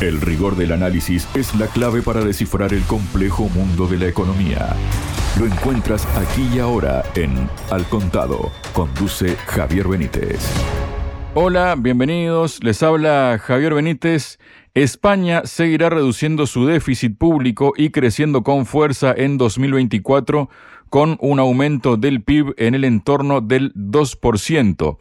El rigor del análisis es la clave para descifrar el complejo mundo de la economía. Lo encuentras aquí y ahora en Al Contado. Conduce Javier Benítez. Hola, bienvenidos. Les habla Javier Benítez. España seguirá reduciendo su déficit público y creciendo con fuerza en 2024 con un aumento del PIB en el entorno del 2%.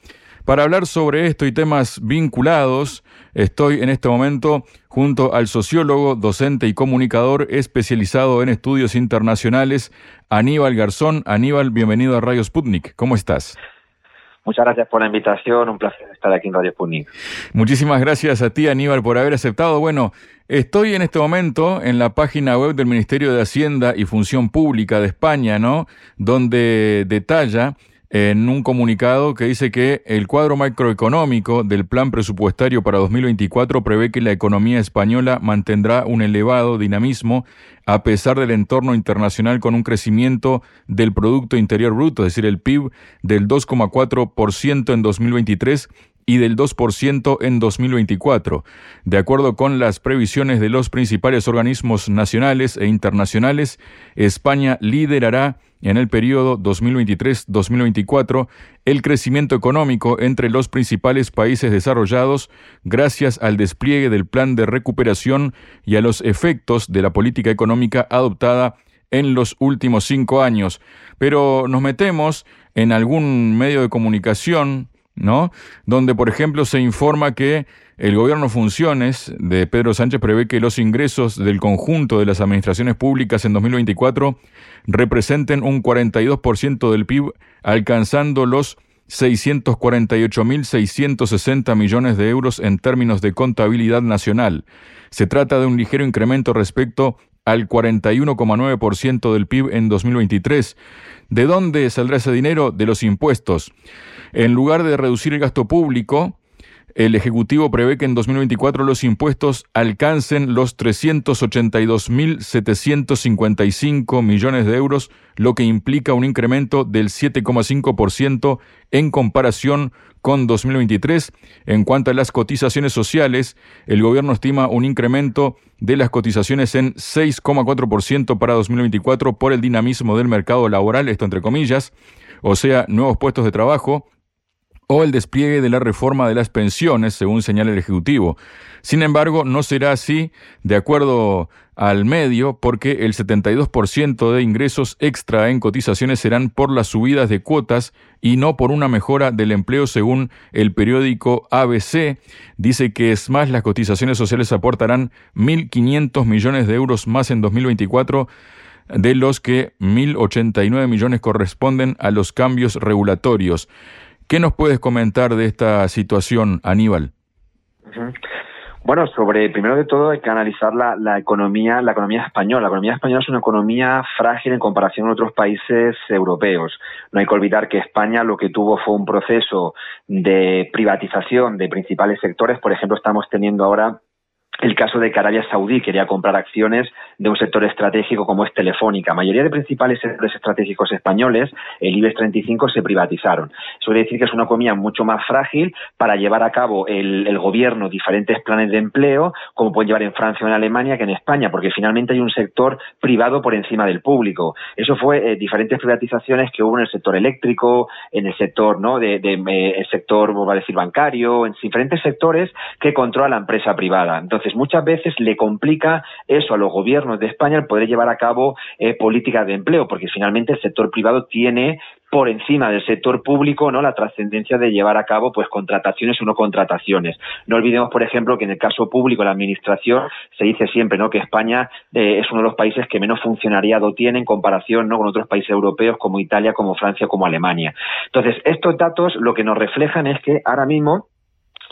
Para hablar sobre esto y temas vinculados, estoy en este momento junto al sociólogo, docente y comunicador especializado en estudios internacionales, Aníbal Garzón. Aníbal, bienvenido a Radio Sputnik. ¿Cómo estás? Muchas gracias por la invitación, un placer estar aquí en Radio Sputnik. Muchísimas gracias a ti, Aníbal, por haber aceptado. Bueno, estoy en este momento en la página web del Ministerio de Hacienda y Función Pública de España, ¿no? Donde detalla en un comunicado que dice que el cuadro macroeconómico del plan presupuestario para 2024 prevé que la economía española mantendrá un elevado dinamismo a pesar del entorno internacional con un crecimiento del Producto Interior Bruto, es decir, el PIB del 2,4% en 2023 y del 2% en 2024. De acuerdo con las previsiones de los principales organismos nacionales e internacionales, España liderará en el periodo 2023-2024 el crecimiento económico entre los principales países desarrollados gracias al despliegue del plan de recuperación y a los efectos de la política económica adoptada en los últimos cinco años. Pero nos metemos en algún medio de comunicación ¿no? Donde, por ejemplo, se informa que el gobierno funciones de Pedro Sánchez prevé que los ingresos del conjunto de las administraciones públicas en 2024 representen un 42% del PIB, alcanzando los 648.660 millones de euros en términos de contabilidad nacional. Se trata de un ligero incremento respecto al 41,9% del PIB en 2023. ¿De dónde saldrá ese dinero? De los impuestos. En lugar de reducir el gasto público, el Ejecutivo prevé que en 2024 los impuestos alcancen los 382.755 millones de euros, lo que implica un incremento del 7,5% en comparación con 2023. En cuanto a las cotizaciones sociales, el gobierno estima un incremento de las cotizaciones en 6,4% para 2024 por el dinamismo del mercado laboral, esto entre comillas, o sea, nuevos puestos de trabajo, o el despliegue de la reforma de las pensiones, según señala el Ejecutivo. Sin embargo, no será así, de acuerdo al medio, porque el 72% de ingresos extra en cotizaciones serán por las subidas de cuotas y no por una mejora del empleo, según el periódico ABC. Dice que es más, las cotizaciones sociales aportarán 1.500 millones de euros más en 2024 de los que 1.089 millones corresponden a los cambios regulatorios. ¿Qué nos puedes comentar de esta situación, Aníbal? Bueno, sobre primero de todo hay que analizar la, la, economía, la economía española. La economía española es una economía frágil en comparación con otros países europeos. No hay que olvidar que España lo que tuvo fue un proceso de privatización de principales sectores. Por ejemplo, estamos teniendo ahora el caso de que Arabia Saudí quería comprar acciones de un sector estratégico como es Telefónica. La mayoría de principales sectores estratégicos españoles, el IBEX 35, se privatizaron. Eso quiere decir que es una economía mucho más frágil para llevar a cabo el, gobierno diferentes planes de empleo, como pueden llevar en Francia o en Alemania que en España, porque finalmente hay un sector privado por encima del público. Eso fue eh, diferentes privatizaciones que hubo en el sector eléctrico, en el sector, ¿no? De, eh, el sector, vamos a decir, bancario, en diferentes sectores que controla la empresa privada. Entonces, muchas veces le complica eso a los gobiernos de España el poder llevar a cabo eh, políticas de empleo, porque finalmente el sector privado tiene por encima del sector público no la trascendencia de llevar a cabo pues contrataciones o no contrataciones. No olvidemos por ejemplo que en el caso público la administración se dice siempre no que España eh, es uno de los países que menos funcionariado tiene en comparación no con otros países europeos como Italia como Francia como Alemania. Entonces estos datos lo que nos reflejan es que ahora mismo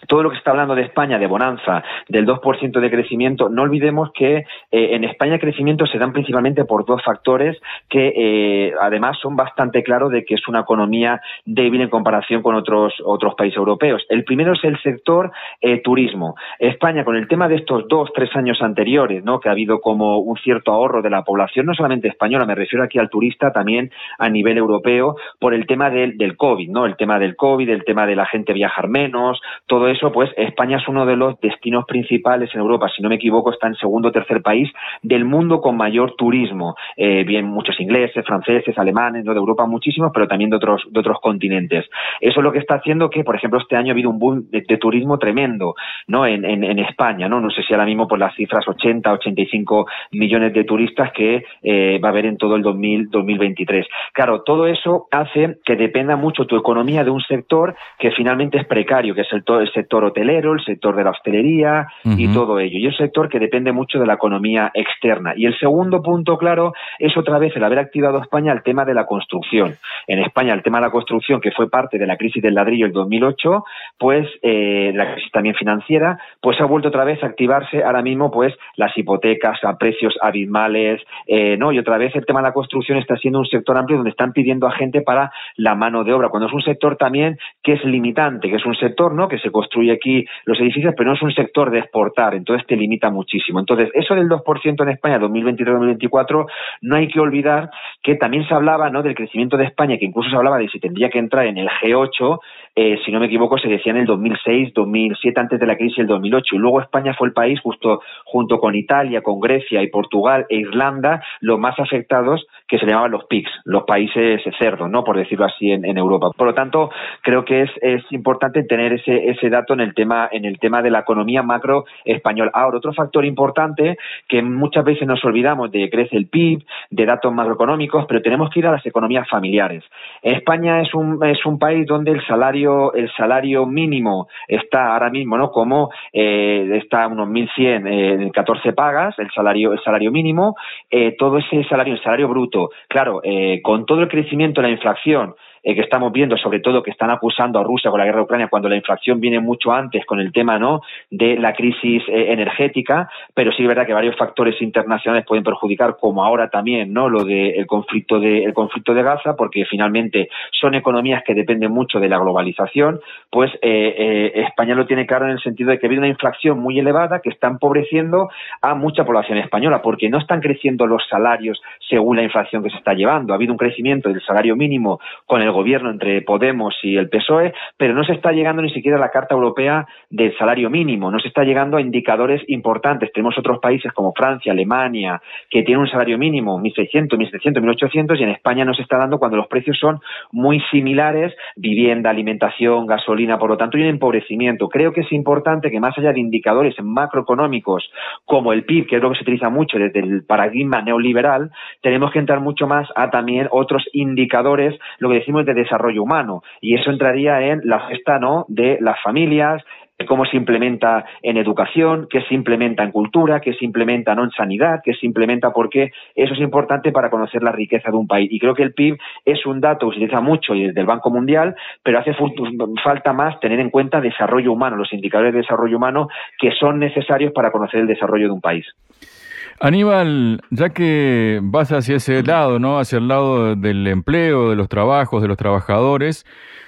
todo lo que está hablando de España, de bonanza, del 2% de crecimiento, no olvidemos que eh, en España el crecimiento se dan principalmente por dos factores que eh, además son bastante claros de que es una economía débil en comparación con otros, otros países europeos. El primero es el sector eh, turismo. España, con el tema de estos dos, tres años anteriores, ¿no? que ha habido como un cierto ahorro de la población, no solamente española, me refiero aquí al turista, también a nivel europeo, por el tema del, del COVID, ¿no? el tema del COVID, el tema de la gente viajar menos, todo eso, pues España es uno de los destinos principales en Europa, si no me equivoco, está en segundo o tercer país del mundo con mayor turismo. Eh, bien, muchos ingleses, franceses, alemanes, ¿no? de Europa muchísimos, pero también de otros, de otros continentes. Eso es lo que está haciendo que, por ejemplo, este año ha habido un boom de, turismo tremendo, ¿no? En, en, España, ¿no? No sé si ahora mismo por las cifras 80, 85 millones de turistas que eh, va a haber en todo el 2000, 2023. Claro, todo eso hace que dependa mucho tu economía de un sector que finalmente es precario, que es el, el sector hotelero, el sector de la hostelería y todo ello. Y un sector que depende mucho de la economía externa. Y el segundo punto, claro, es otra vez el haber activado España el tema de la construcción. En España, el tema de la construcción, que fue parte de la crisis del ladrillo el 2008, pues eh, la crisis también financiera, pues ha vuelto otra vez a activarse ahora mismo pues las hipotecas a precios abismales, eh, ¿no? Y otra vez el tema de la construcción está siendo un sector amplio donde están pidiendo a gente para la mano de obra, cuando es un sector también que es limitante, que es un sector, ¿no? Que se construye aquí los edificios, pero no es un sector de exportar, entonces te limita muchísimo. Entonces, eso del 2% en España 2023-2024, no hay que olvidar que también se hablaba, ¿no? Del crecimiento de España, que incluso se hablaba de si tendría que entrar en el G8, eh, si no me equivoco, se decía en el 2006, 2007, antes de la crisis del 2008. Y luego España fue el país, justo junto con Italia, con Grecia y Portugal e Irlanda, los más afectados, que se llamaban los PICs, los países cerdos, ¿no? Por decirlo así, en, Europa. Por lo tanto, creo que es, importante tener ese, ese dato en el tema, en el tema de la economía macro española. Ahora, otro factor importante que muchas veces nos olvidamos de crece el PIB, de datos macroeconómicos, pero tenemos que ir a las economías familiares. España es un, es un país donde el salario el salario mínimo está ahora mismo, ¿no? Como eh, está unos 1.100 eh, en 14 pagas, el salario, el salario mínimo, eh, todo ese salario, el salario bruto, claro, eh, con todo el crecimiento la inflación, eh, que estamos viendo, sobre todo que están acusando a Rusia con la guerra de Ucrania, cuando la inflación viene mucho antes con el tema ¿no? de la crisis eh, energética, pero sí es verdad que varios factores internacionales pueden perjudicar, como ahora también ¿no? lo del conflicto de el conflicto de Gaza, porque finalmente son economías que dependen mucho de la globalización, pues eh, España lo tiene claro en el sentido de que habido una inflación muy elevada que está empobreciendo a mucha población española, porque no están creciendo los salarios según la inflación que se está llevando. Ha habido un crecimiento del salario mínimo con el gobierno entre Podemos y el PSOE, pero no se está llegando ni siquiera a la Carta Europea del salario mínimo, no se está llegando a indicadores importantes. Tenemos otros países como Francia, Alemania, que tienen un salario mínimo 1.600, 1.700, 1.800 y en España no se está dando cuando los precios son muy similares, vivienda, alimentación, gasolina, por lo tanto hay un empobrecimiento. Creo que es importante que más allá de indicadores macroeconómicos como el PIB, que es lo que se utiliza mucho desde el paradigma neoliberal, tenemos que entrar mucho más a también otros indicadores, lo que decimos de desarrollo humano. Y eso entraría en la gesta ¿no? de las familias, cómo se implementa en educación, qué se implementa en cultura, qué se implementa ¿no? en sanidad, qué se implementa porque eso es importante para conocer la riqueza de un país. Y creo que el PIB es un dato que se utiliza mucho y desde el Banco Mundial, pero hace falta más tener en cuenta desarrollo humano, los indicadores de desarrollo humano que son necesarios para conocer el desarrollo de un país. Aníbal, ya que vas hacia ese lado, ¿no? Hacia el lado del empleo, de los trabajos, de los trabajadores,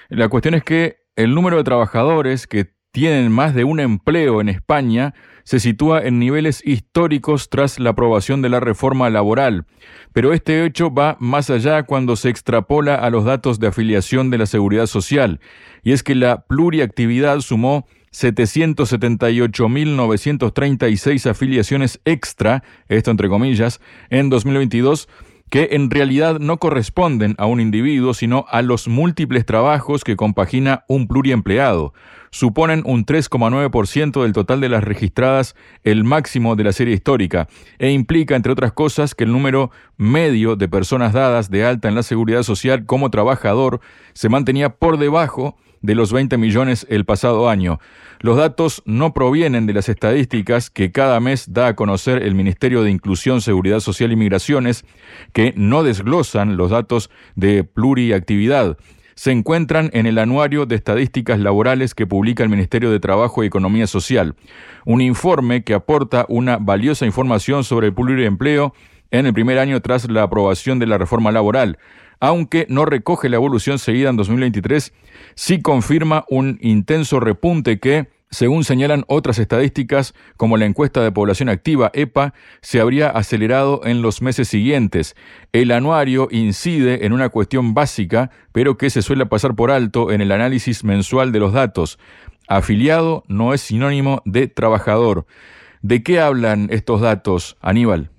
la cuestión es que el número de trabajadores que tienen más de un empleo en España se sitúa en niveles históricos tras la aprobación de la reforma laboral. Pero este hecho va más allá cuando se extrapola a los datos de afiliación de la seguridad social, y es que la pluriactividad sumó 778.936 afiliaciones extra, esto entre comillas, en 2022, que en realidad no corresponden a un individuo, sino a los múltiples trabajos que compagina un pluriempleado. Suponen un 3,9% del total de las registradas, el máximo de la serie histórica, e implica, entre otras cosas, que el número medio de personas dadas de alta en la seguridad social como trabajador se mantenía por debajo de los 20 millones el pasado año. Los datos no provienen de las estadísticas que cada mes da a conocer el Ministerio de Inclusión, Seguridad Social y Migraciones, que no desglosan los datos de pluriactividad. Se encuentran en el Anuario de Estadísticas Laborales que publica el Ministerio de Trabajo y Economía Social, un informe que aporta una valiosa información sobre el pluriempleo en el primer año tras la aprobación de la reforma laboral aunque no recoge la evolución seguida en 2023, sí confirma un intenso repunte que, según señalan otras estadísticas, como la encuesta de población activa EPA, se habría acelerado en los meses siguientes. El anuario incide en una cuestión básica, pero que se suele pasar por alto en el análisis mensual de los datos. afiliado no es sinónimo de trabajador. ¿De qué hablan estos datos, Aníbal?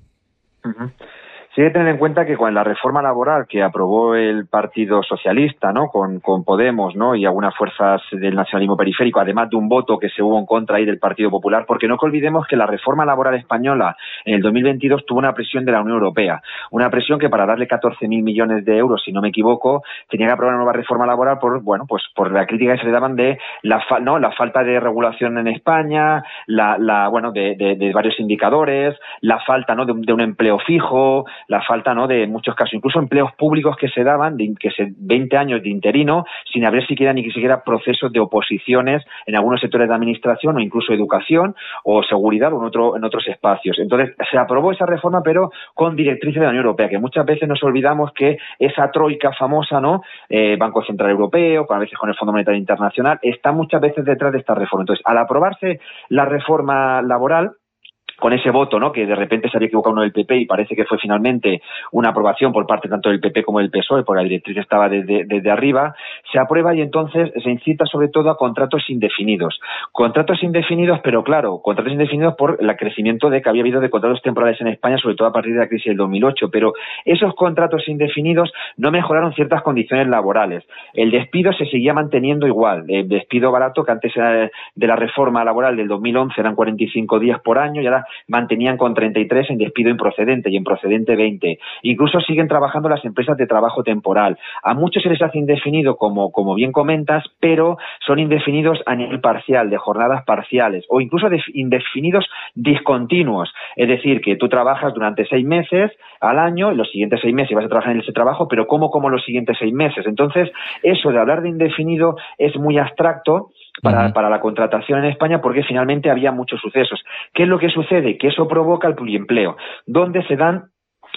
Sí hay que tener en cuenta que con la reforma laboral que aprobó el Partido Socialista, ¿no? Con, Podemos, ¿no? Y algunas fuerzas del nacionalismo periférico, además de un voto que se hubo en contra ahí del Partido Popular, porque no olvidemos que la reforma laboral española en el 2022 tuvo una presión de la Unión Europea, una presión que para darle 14.000 millones de euros, si no me equivoco, tenía que aprobar una nueva reforma laboral por, bueno, pues por la crítica que se le daban de la, ¿no? la falta de regulación en España, la, la bueno, de, de, varios indicadores, la falta, ¿no? De, de un empleo fijo, la falta ¿no? de muchos casos, incluso empleos públicos que se daban, de, que se 20 años de interino, sin haber siquiera ni siquiera procesos de oposiciones en algunos sectores de administración o incluso educación o seguridad o en, otro, en otros espacios. Entonces, se aprobó esa reforma, pero con directrices de la Unión Europea, que muchas veces nos olvidamos que esa troika famosa, ¿no? Eh, Banco Central Europeo, a veces con el Fondo Monetario Internacional, está muchas veces detrás de esta reforma. Entonces, al aprobarse la reforma laboral, con ese voto, ¿no? Que de repente se había equivocado uno del PP y parece que fue finalmente una aprobación por parte tanto del PP como del PSOE, porque la directriz estaba desde, arriba, se aprueba y entonces se incita sobre todo a contratos indefinidos. Contratos indefinidos, pero claro, contratos indefinidos por el crecimiento de que había habido de contratos temporales en España, sobre todo a partir de la crisis del 2008. Pero esos contratos indefinidos no mejoraron ciertas condiciones laborales. El despido se seguía manteniendo igual. El despido barato, que antes era de la reforma laboral del 2011 eran 45 días por año y ahora mantenían con 33 en despido improcedente y en procedente 20. Incluso siguen trabajando las empresas de trabajo temporal. A muchos se les hace indefinido, como, como bien comentas, pero son indefinidos a nivel parcial, de jornadas parciales o incluso indefinidos discontinuos. Es decir, que tú trabajas durante seis meses al año y los siguientes seis meses vas a trabajar en ese trabajo, pero ¿cómo como los siguientes seis meses? Entonces, eso de hablar de indefinido es muy abstracto para, para, la contratación en España porque finalmente había muchos sucesos. ¿Qué es lo que sucede? Que eso provoca el pluriempleo, donde se dan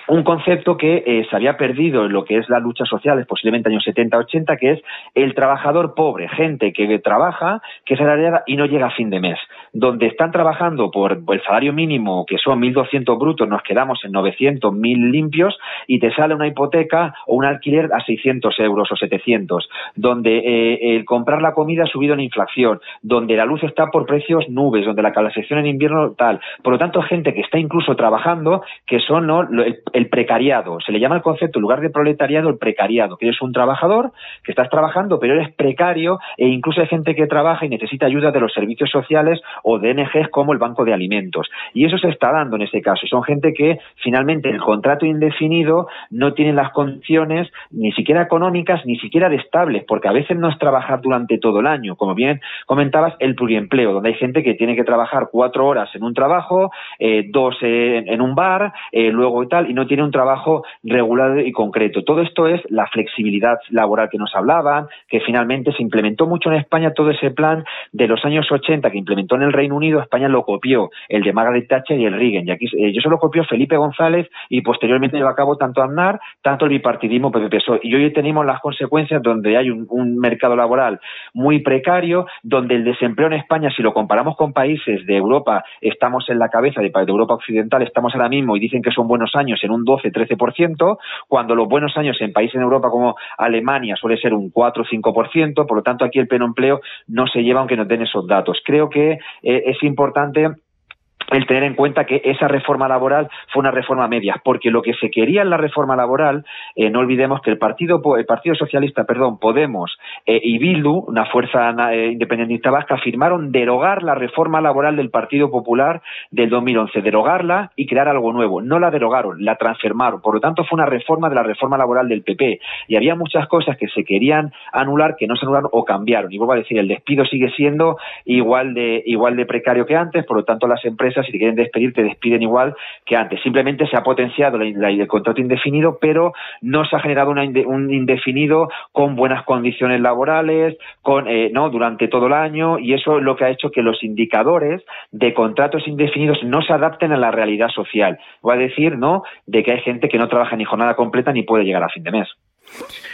un concepto que eh, se había perdido en lo que es la lucha social, posiblemente años 70-80, que es el trabajador pobre, gente que trabaja, que es salariada y no llega a fin de mes. Donde están trabajando por el salario mínimo, que son 1.200 brutos, nos quedamos en 900, 1.000 limpios, y te sale una hipoteca o un alquiler a 600 euros o 700. Donde eh, el comprar la comida ha subido en inflación, donde la luz está por precios nubes, donde la calefacción en invierno tal. Por lo tanto, gente que está incluso trabajando, que son ¿no? el el precariado. Se le llama el concepto, en lugar de proletariado, el precariado, que eres un trabajador, que estás trabajando, pero eres precario e incluso hay gente que trabaja y necesita ayuda de los servicios sociales o de NGs como el Banco de Alimentos. Y eso se está dando en este caso. Son gente que finalmente el contrato indefinido no tiene las condiciones ni siquiera económicas ni siquiera de estables, porque a veces no es trabajar durante todo el año. Como bien comentabas, el pluriempleo, donde hay gente que tiene que trabajar cuatro horas en un trabajo, eh, dos en, un bar, eh, luego y tal, y no tiene un trabajo regular y concreto. Todo esto es la flexibilidad laboral que nos hablaban, que finalmente se implementó mucho en España todo ese plan de los años 80 que implementó en el Reino Unido, España lo copió, el de Margaret Thatcher y el Reagan. Y aquí eh, yo se lo copió Felipe González y posteriormente llevó a cabo tanto Aznar, tanto el bipartidismo PP-PSOE. Y hoy tenemos las consecuencias donde hay un, un mercado laboral muy precario, donde el desempleo en España, si lo comparamos con países de Europa, estamos en la cabeza de, de Europa Occidental, estamos ahora mismo y dicen que son buenos años en un 12-13%, cuando los buenos años en países en Europa como Alemania suele ser un 4 5%, por lo tanto aquí el pleno empleo no se lleva aunque no den esos datos. Creo que eh, es importante el tener en cuenta que esa reforma laboral fue una reforma media, porque lo que se quería en la reforma laboral, eh, no olvidemos que el Partido, el Partido Socialista, perdón, Podemos eh, y Bildu, una fuerza eh, independentista vasca, firmaron derogar la reforma laboral del Partido Popular del 2011, derogarla y crear algo nuevo. No la derogaron, la transformaron. Por lo tanto, fue una reforma de la reforma laboral del PP. Y había muchas cosas que se querían anular que no se anularon o cambiaron. Y vuelvo a decir, el despido sigue siendo igual de, igual de precario que antes, por lo tanto, las empresas si te quieren despedir, te despiden igual que antes. Simplemente se ha potenciado el contrato indefinido, pero no se ha generado un indefinido con buenas condiciones laborales, con eh, no durante todo el año, y eso es lo que ha hecho que los indicadores de contratos indefinidos no se adapten a la realidad social. Voy a decir, ¿no?, de que hay gente que no trabaja ni jornada completa ni puede llegar a fin de mes.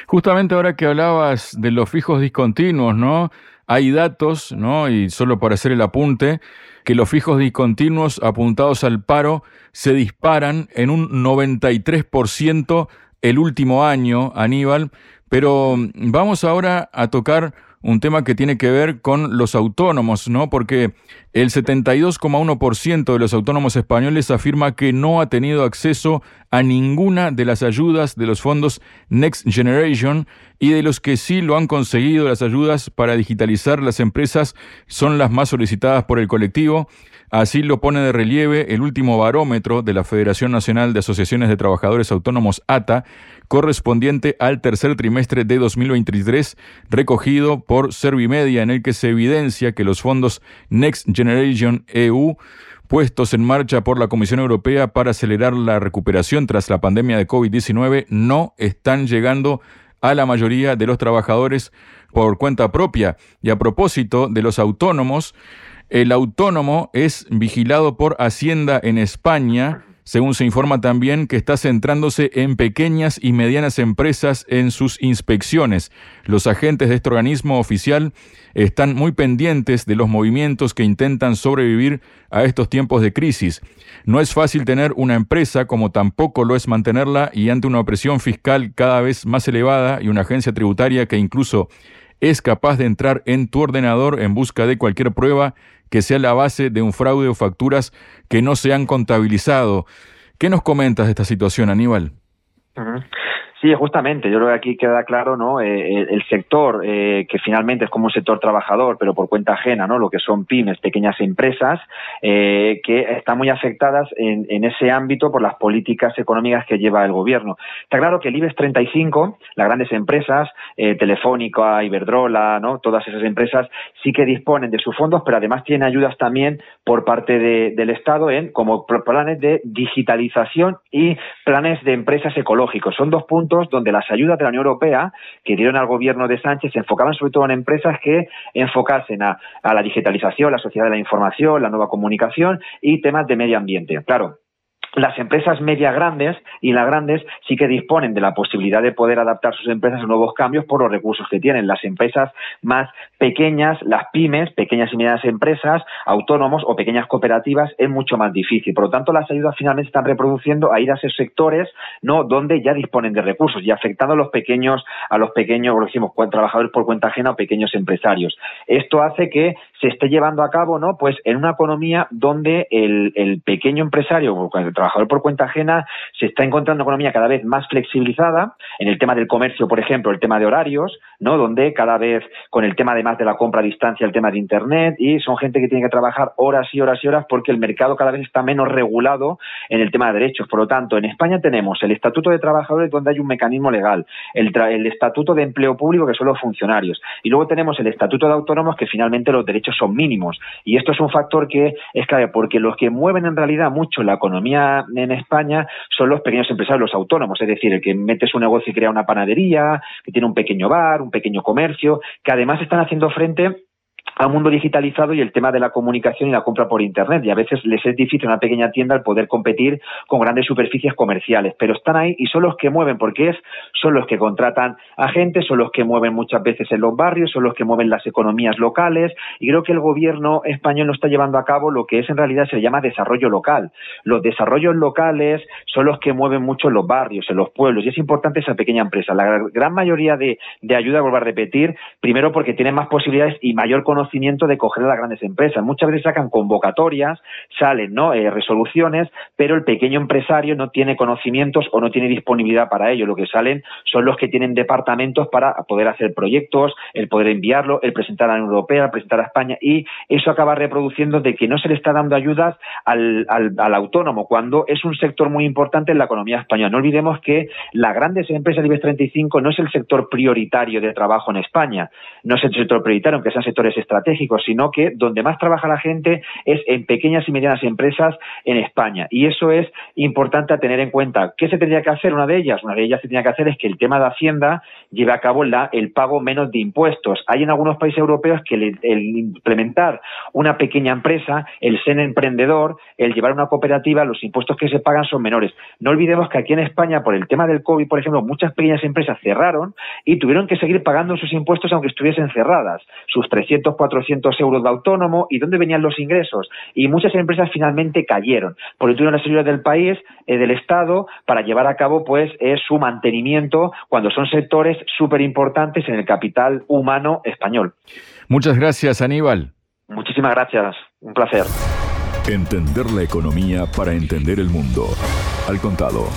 Justamente ahora que hablabas de los fijos discontinuos, ¿no? Hay datos, ¿no? Y solo para hacer el apunte, que los fijos discontinuos apuntados al paro se disparan en un 93% el último año, Aníbal, pero vamos ahora a tocar un tema que tiene que ver con los autónomos, ¿no? Porque el 72,1% de los autónomos españoles afirma que no ha tenido acceso a ninguna de las ayudas de los fondos Next Generation y de los que sí lo han conseguido las ayudas para digitalizar las empresas son las más solicitadas por el colectivo. Así lo pone de relieve el último barómetro de la Federación Nacional de Asociaciones de Trabajadores Autónomos ATA, correspondiente al tercer trimestre de 2023, recogido por Servimedia, en el que se evidencia que los fondos Next Generation EU puestos en marcha por la Comisión Europea para acelerar la recuperación tras la pandemia de COVID-19 no están llegando a la mayoría de los trabajadores por cuenta propia. Y a propósito de los autónomos, el autónomo es vigilado por Hacienda en España, según se informa también que está centrándose en pequeñas y medianas empresas en sus inspecciones. Los agentes de este organismo oficial están muy pendientes de los movimientos que intentan sobrevivir a estos tiempos de crisis. No es fácil tener una empresa como tampoco lo es mantenerla y ante una opresión fiscal cada vez más elevada y una agencia tributaria que incluso es capaz de entrar en tu ordenador en busca de cualquier prueba que sea la base de un fraude o facturas que no se han contabilizado. ¿Qué nos comentas de esta situación, Aníbal? Sí, justamente. Yo creo que aquí queda claro, ¿no? Eh, el, sector eh, que finalmente es como un sector trabajador, pero por cuenta ajena, ¿no? Lo que son pymes, pequeñas empresas, eh, que están muy afectadas en, en, ese ámbito por las políticas económicas que lleva el gobierno. Está claro que el IBEX 35, las grandes empresas, Telefónica, Iberdrola, ¿no? Todas esas empresas sí que disponen de sus fondos, pero además tienen ayudas también por parte de, del Estado en como planes de digitalización y planes de empresas ecológicos. Son dos puntos donde las ayudas de la Unión Europea que dieron al gobierno de Sánchez se enfocaban sobre todo en empresas que enfocasen a la digitalización, la sociedad de la información, la nueva comunicación y temas de medio ambiente. Claro, las empresas media grandes y las grandes sí que disponen de la posibilidad de poder adaptar sus empresas a nuevos cambios por los recursos que tienen. Las empresas más pequeñas, las pymes, pequeñas y medianas empresas, autónomos o pequeñas cooperativas, es mucho más difícil. Por lo tanto, las ayudas finalmente están reproduciendo a ir a esos sectores no donde ya disponen de recursos y afectando a los pequeños, a los pequeños, o decimos, trabajadores por cuenta ajena o pequeños empresarios. Esto hace que se esté llevando a cabo, ¿no? Pues en una economía donde el, el pequeño empresario, el trabajador por cuenta ajena, se está encontrando una economía cada vez más flexibilizada en el tema del comercio, por ejemplo, el tema de horarios, ¿no? Donde cada vez con el tema además de la compra a distancia, el tema de internet y son gente que tiene que trabajar horas y horas y horas porque el mercado cada vez está menos regulado en el tema de derechos. Por lo tanto, en España tenemos el Estatuto de Trabajadores donde hay un mecanismo legal, el, el Estatuto de Empleo Público que son los funcionarios y luego tenemos el Estatuto de Autónomos que finalmente los derechos son mínimos. Y esto es un factor que es clave, porque los que mueven en realidad mucho la economía en España son los pequeños empresarios, los autónomos, es decir, el que mete su negocio y crea una panadería, que tiene un pequeño bar, un pequeño comercio, que además están haciendo frente al mundo digitalizado y el tema de la comunicación y la compra por Internet. Y a veces les es difícil a una pequeña tienda el poder competir con grandes superficies comerciales. Pero están ahí y son los que mueven, porque es, son los que contratan a gente, son los que mueven muchas veces en los barrios, son los que mueven las economías locales. Y creo que el gobierno español no está llevando a cabo lo que es en realidad se llama desarrollo local. Los desarrollos locales son los que mueven mucho en los barrios, en los pueblos. Y es importante esa pequeña empresa. La gran mayoría de, de ayuda, vuelvo a repetir, primero porque tienen más posibilidades y mayor conocimiento de coger a las grandes empresas. Muchas veces sacan convocatorias, salen ¿no? Eh, resoluciones, pero el pequeño empresario no tiene conocimientos o no tiene disponibilidad para ello. Lo que salen son los que tienen departamentos para poder hacer proyectos, el poder enviarlo, el presentar a la Unión Europea, el presentar a España, y eso acaba reproduciendo de que no se le está dando ayudas al, al, autónomo, cuando es un sector muy importante en la economía española. No olvidemos que las grandes empresas del IBEX 35 no es el sector prioritario de trabajo en España, no es el sector prioritario, aunque sean sectores estratégicos estratégicos, sino que donde más trabaja la gente es en pequeñas y medianas empresas en España. Y eso es importante a tener en cuenta. ¿Qué se tendría que hacer? Una de ellas, una de ellas se tenía que hacer es que el tema de Hacienda lleve a cabo la, el pago menos de impuestos. Hay en algunos países europeos que el, el implementar una pequeña empresa, el ser emprendedor, el llevar una cooperativa, los impuestos que se pagan son menores. No olvidemos que aquí en España, por el tema del COVID, por ejemplo, muchas pequeñas empresas cerraron y tuvieron que seguir pagando sus impuestos aunque estuviesen cerradas. Sus 300, 400 euros de autónomo y dónde venían los ingresos. Y muchas empresas finalmente cayeron, porque tuvieron la seguridad del país, eh, del Estado, para llevar a cabo pues su mantenimiento cuando son sectores súper importantes en el capital humano español. Muchas gracias, Aníbal. Muchísimas gracias. Un placer. Entender la economía para entender el mundo. Al contado.